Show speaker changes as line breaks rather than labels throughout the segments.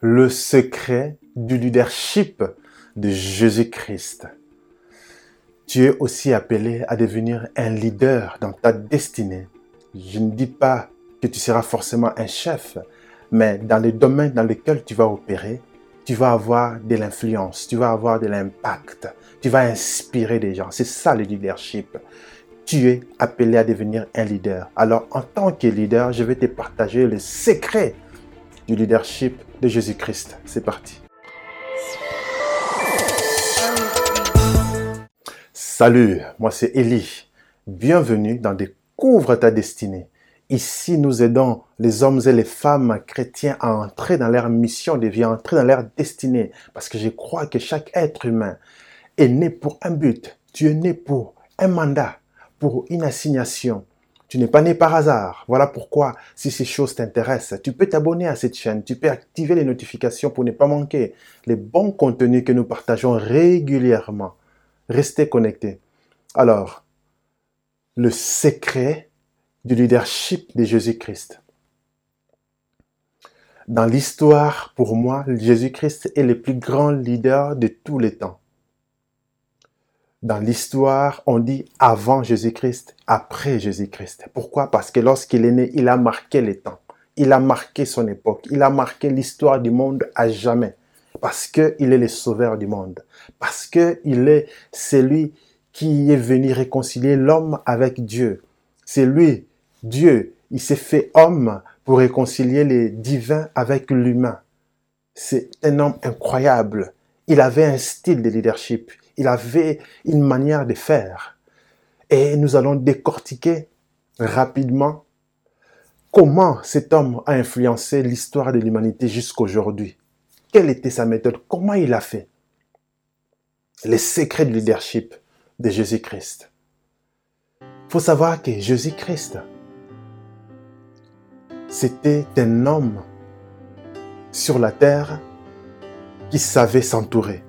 le secret du leadership de Jésus-Christ. Tu es aussi appelé à devenir un leader dans ta destinée. Je ne dis pas que tu seras forcément un chef, mais dans les domaines dans lesquels tu vas opérer, tu vas avoir de l'influence, tu vas avoir de l'impact, tu vas inspirer des gens. C'est ça le leadership. Tu es appelé à devenir un leader. Alors en tant que leader, je vais te partager le secret leadership de Jésus-Christ. C'est parti. Salut, moi c'est Élie. Bienvenue dans Découvre ta destinée. Ici, nous aidons les hommes et les femmes chrétiens à entrer dans leur mission de vie, entrer dans leur destinée. Parce que je crois que chaque être humain est né pour un but. Tu es né pour un mandat, pour une assignation. Tu n'es pas né par hasard. Voilà pourquoi, si ces choses t'intéressent, tu peux t'abonner à cette chaîne, tu peux activer les notifications pour ne pas manquer les bons contenus que nous partageons régulièrement. Restez connectés. Alors, le secret du leadership de Jésus-Christ. Dans l'histoire, pour moi, Jésus-Christ est le plus grand leader de tous les temps. Dans l'histoire, on dit avant Jésus-Christ, après Jésus-Christ. Pourquoi? Parce que lorsqu'il est né, il a marqué les temps. Il a marqué son époque. Il a marqué l'histoire du monde à jamais. Parce qu'il est le sauveur du monde. Parce qu'il est celui qui est venu réconcilier l'homme avec Dieu. C'est lui, Dieu. Il s'est fait homme pour réconcilier les divins avec l'humain. C'est un homme incroyable. Il avait un style de leadership il avait une manière de faire. Et nous allons décortiquer rapidement comment cet homme a influencé l'histoire de l'humanité jusqu'aujourd'hui. Quelle était sa méthode? Comment il a fait? Les secrets du leadership de Jésus-Christ. Il faut savoir que Jésus-Christ, c'était un homme sur la terre qui savait s'entourer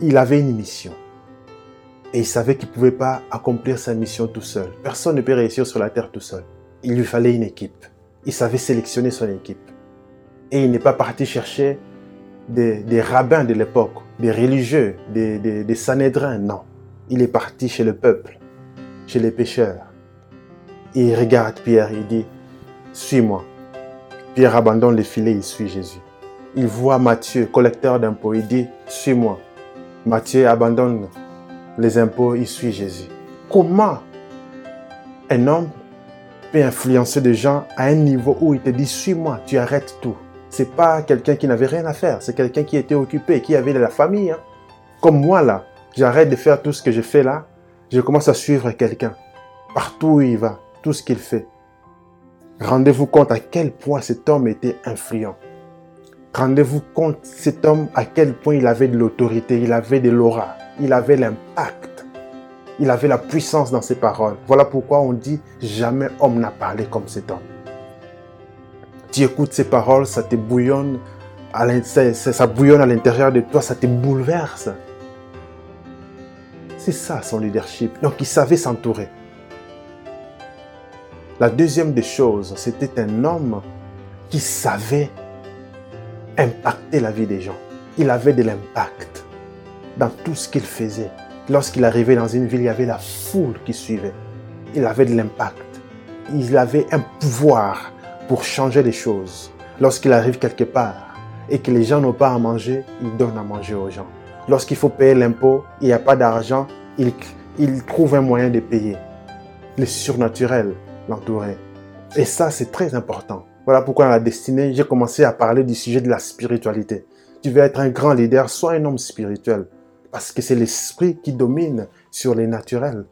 il avait une mission. Et il savait qu'il ne pouvait pas accomplir sa mission tout seul. Personne ne peut réussir sur la terre tout seul. Il lui fallait une équipe. Il savait sélectionner son équipe. Et il n'est pas parti chercher des, rabbins de l'époque, des religieux, des, des, sanédrins. Non. Il est parti chez le peuple, chez les pécheurs. Il regarde Pierre, il dit, suis-moi. Pierre abandonne les filets, il suit Jésus. Il voit Matthieu, collecteur d'impôts, il dit, suis-moi. Matthieu abandonne les impôts, il suit Jésus. Comment un homme peut influencer des gens à un niveau où il te dit suis-moi, tu arrêtes tout? C'est pas quelqu'un qui n'avait rien à faire, c'est quelqu'un qui était occupé, qui avait de la famille. Hein. Comme moi là, j'arrête de faire tout ce que je fais là, je commence à suivre quelqu'un. Partout où il va, tout ce qu'il fait. Rendez-vous compte à quel point cet homme était influent. Rendez-vous compte, cet homme, à quel point il avait de l'autorité, il avait de l'aura, il avait l'impact, il avait la puissance dans ses paroles. Voilà pourquoi on dit jamais homme n'a parlé comme cet homme. Tu écoutes ses paroles, ça te bouillonne, ça bouillonne à l'intérieur de toi, ça te bouleverse. C'est ça son leadership. Donc il savait s'entourer. La deuxième des choses, c'était un homme qui savait impacter la vie des gens. Il avait de l'impact dans tout ce qu'il faisait. Lorsqu'il arrivait dans une ville, il y avait la foule qui suivait. Il avait de l'impact. Il avait un pouvoir pour changer les choses. Lorsqu'il arrive quelque part et que les gens n'ont pas à manger, il donne à manger aux gens. Lorsqu'il faut payer l'impôt, il n'y a pas d'argent, il, il trouve un moyen de payer. Le surnaturel l'entourait. Et ça, c'est très important. Voilà pourquoi dans la destinée, j'ai commencé à parler du sujet de la spiritualité. Tu veux être un grand leader, sois un homme spirituel. Parce que c'est l'esprit qui domine sur les naturels.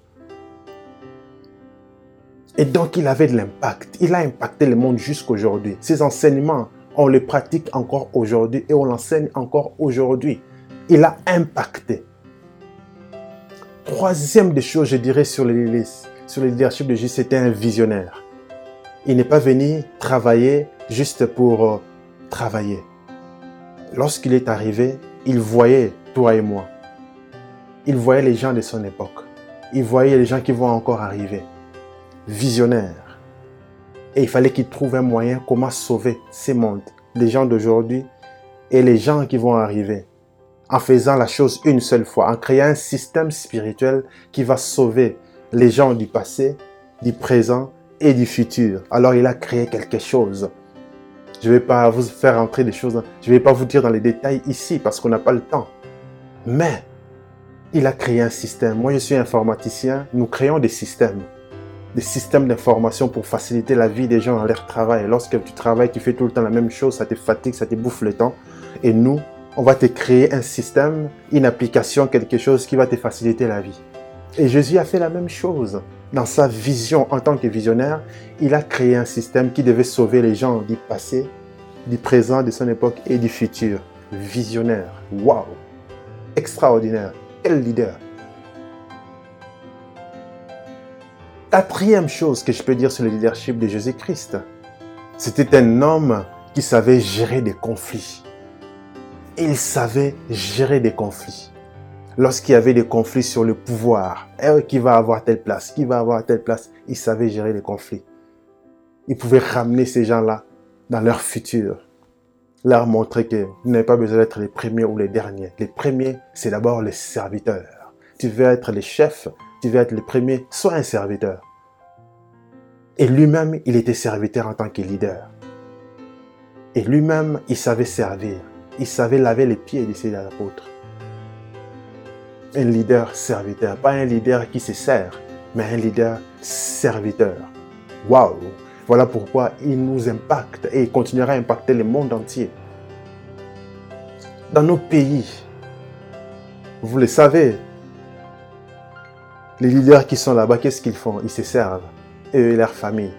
Et donc, il avait de l'impact. Il a impacté le monde jusqu'aujourd'hui. Ses enseignements, on les pratique encore aujourd'hui et on l'enseigne encore aujourd'hui. Il a impacté. Troisième des choses, je dirais, sur, les, sur le leadership de Jésus, c'était un visionnaire. Il n'est pas venu travailler juste pour euh, travailler. Lorsqu'il est arrivé, il voyait toi et moi. Il voyait les gens de son époque. Il voyait les gens qui vont encore arriver. Visionnaire. Et il fallait qu'il trouve un moyen comment sauver ces mondes, les gens d'aujourd'hui et les gens qui vont arriver. En faisant la chose une seule fois, en créant un système spirituel qui va sauver les gens du passé, du présent et du futur. Alors il a créé quelque chose. Je ne vais pas vous faire entrer des choses, je ne vais pas vous dire dans les détails ici parce qu'on n'a pas le temps. Mais il a créé un système. Moi, je suis informaticien. Nous créons des systèmes. Des systèmes d'information pour faciliter la vie des gens dans leur travail. Lorsque tu travailles, tu fais tout le temps la même chose, ça te fatigue, ça te bouffe le temps. Et nous, on va te créer un système, une application, quelque chose qui va te faciliter la vie. Et Jésus a fait la même chose. Dans sa vision en tant que visionnaire, il a créé un système qui devait sauver les gens du passé, du présent, de son époque et du futur. Visionnaire. Waouh! Extraordinaire. Quel leader! Quatrième chose que je peux dire sur le leadership de Jésus-Christ, c'était un homme qui savait gérer des conflits. Il savait gérer des conflits lorsqu'il y avait des conflits sur le pouvoir, qui va avoir telle place, qui va avoir telle place, il savait gérer les conflits. Il pouvait ramener ces gens-là dans leur futur, leur montrer que vous n'avez pas besoin d'être les premiers ou les derniers. Les premiers, c'est d'abord les serviteurs. Tu veux être les chefs, tu veux être les premiers, sois un serviteur. Et lui-même, il était serviteur en tant que leader. Et lui-même, il savait servir. Il savait laver les pieds de ses apôtres un leader serviteur, pas un leader qui se sert, mais un leader serviteur. Waouh! Voilà pourquoi il nous impacte et continuera à impacter le monde entier. Dans nos pays, vous le savez, les leaders qui sont là-bas, qu'est-ce qu'ils font? Ils se servent, eux et leur famille.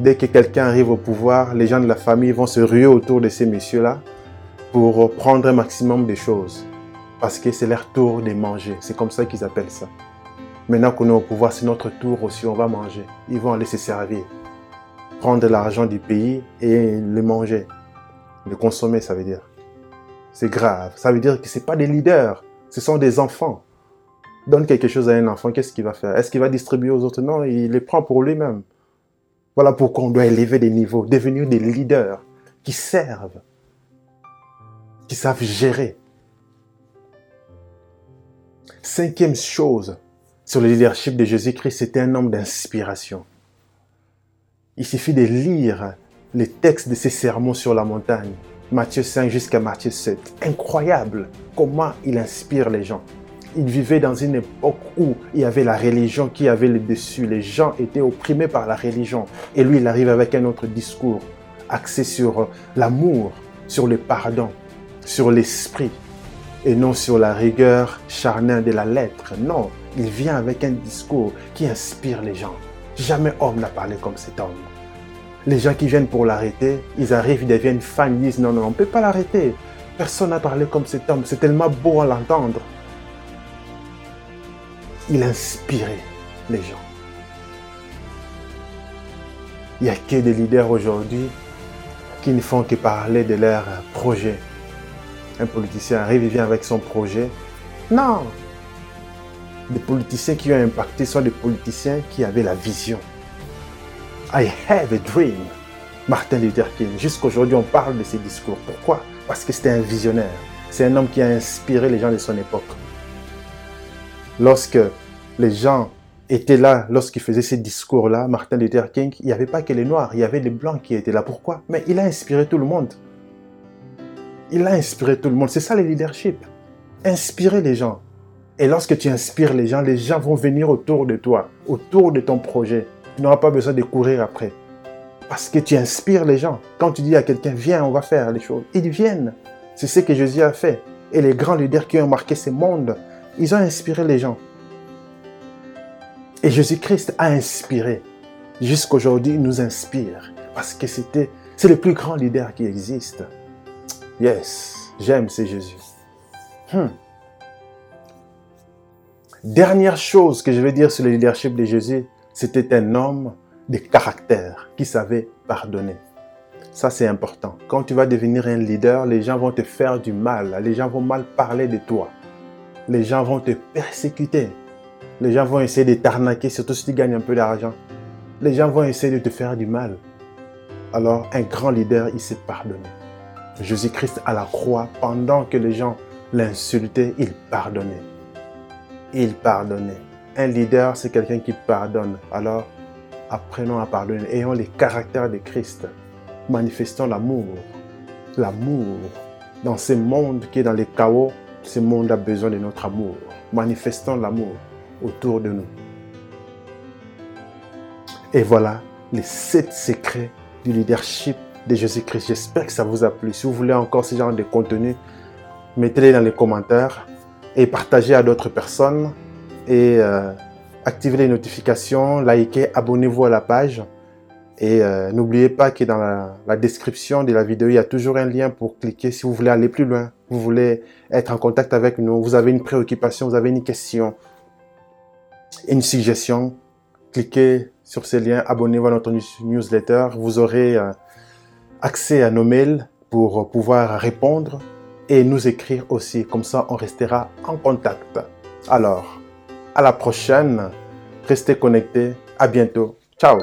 Dès que quelqu'un arrive au pouvoir, les gens de la famille vont se ruer autour de ces messieurs-là pour prendre un maximum de choses parce que c'est leur tour de manger. C'est comme ça qu'ils appellent ça. Maintenant qu'on est au pouvoir, c'est notre tour aussi, on va manger. Ils vont aller se servir. Prendre l'argent du pays et le manger. Le consommer, ça veut dire. C'est grave. Ça veut dire que ce pas des leaders, ce sont des enfants. Donne quelque chose à un enfant, qu'est-ce qu'il va faire? Est-ce qu'il va distribuer aux autres? Non, il les prend pour lui-même. Voilà pourquoi on doit élever des niveaux, devenir des leaders qui servent, qui savent gérer. Cinquième chose sur le leadership de Jésus-Christ, c'était un homme d'inspiration. Il suffit de lire les textes de ses sermons sur la montagne, Matthieu 5 jusqu'à Matthieu 7. Incroyable comment il inspire les gens. Il vivait dans une époque où il y avait la religion qui avait le dessus. Les gens étaient opprimés par la religion. Et lui, il arrive avec un autre discours axé sur l'amour, sur le pardon, sur l'esprit et non sur la rigueur charnelle de la lettre. Non, il vient avec un discours qui inspire les gens. Jamais homme n'a parlé comme cet homme. Les gens qui viennent pour l'arrêter, ils arrivent, ils deviennent fans, ils disent non, non, on ne peut pas l'arrêter. Personne n'a parlé comme cet homme, c'est tellement beau à l'entendre. Il inspirait les gens. Il n'y a que des leaders aujourd'hui qui ne font que parler de leurs projets, un politicien arrive, il vient avec son projet. Non. Des politiciens qui ont impacté sont des politiciens qui avaient la vision. I have a dream. Martin Luther King. Jusqu'aujourd'hui, on parle de ses discours. Pourquoi? Parce que c'était un visionnaire. C'est un homme qui a inspiré les gens de son époque. Lorsque les gens étaient là, lorsqu'il faisait ces discours-là, Martin Luther King, il n'y avait pas que les Noirs, il y avait les Blancs qui étaient là. Pourquoi? Mais il a inspiré tout le monde. Il a inspiré tout le monde. C'est ça le leadership. Inspirer les gens. Et lorsque tu inspires les gens, les gens vont venir autour de toi, autour de ton projet. Tu n'auras pas besoin de courir après. Parce que tu inspires les gens. Quand tu dis à quelqu'un, viens, on va faire les choses, ils viennent. C'est ce que Jésus a fait. Et les grands leaders qui ont marqué ce monde, ils ont inspiré les gens. Et Jésus-Christ a inspiré. Jusqu'aujourd'hui, il nous inspire. Parce que c'était, c'est le plus grand leader qui existe. Yes, j'aime, c'est Jésus. Hmm. Dernière chose que je vais dire sur le leadership de Jésus, c'était un homme de caractère qui savait pardonner. Ça, c'est important. Quand tu vas devenir un leader, les gens vont te faire du mal. Les gens vont mal parler de toi. Les gens vont te persécuter. Les gens vont essayer de t'arnaquer, surtout si tu gagnes un peu d'argent. les gens vont essayer de te faire du mal. Alors un grand leader, il s'est pardonné. Jésus-Christ à la croix, pendant que les gens l'insultaient, il pardonnait. Il pardonnait. Un leader, c'est quelqu'un qui pardonne. Alors, apprenons à pardonner. Ayons les caractères de Christ. Manifestons l'amour. L'amour. Dans ce monde qui est dans les chaos, ce monde a besoin de notre amour. Manifestons l'amour autour de nous. Et voilà les sept secrets du leadership de Jésus-Christ. J'espère que ça vous a plu. Si vous voulez encore ce genre de contenu, mettez-les dans les commentaires et partagez à d'autres personnes et euh, activez les notifications, likez, abonnez-vous à la page. Et euh, n'oubliez pas que dans la, description de la vidéo, il y a toujours un lien pour cliquer si vous voulez aller plus loin, vous voulez être en contact avec nous, vous avez une préoccupation, vous avez une question, une suggestion. Cliquez sur ces liens, abonnez-vous à notre newsletter. Vous aurez euh, accès à nos mails pour pouvoir répondre et nous écrire aussi. Comme ça, on restera en contact. Alors, à la prochaine. Restez connectés. À bientôt. Ciao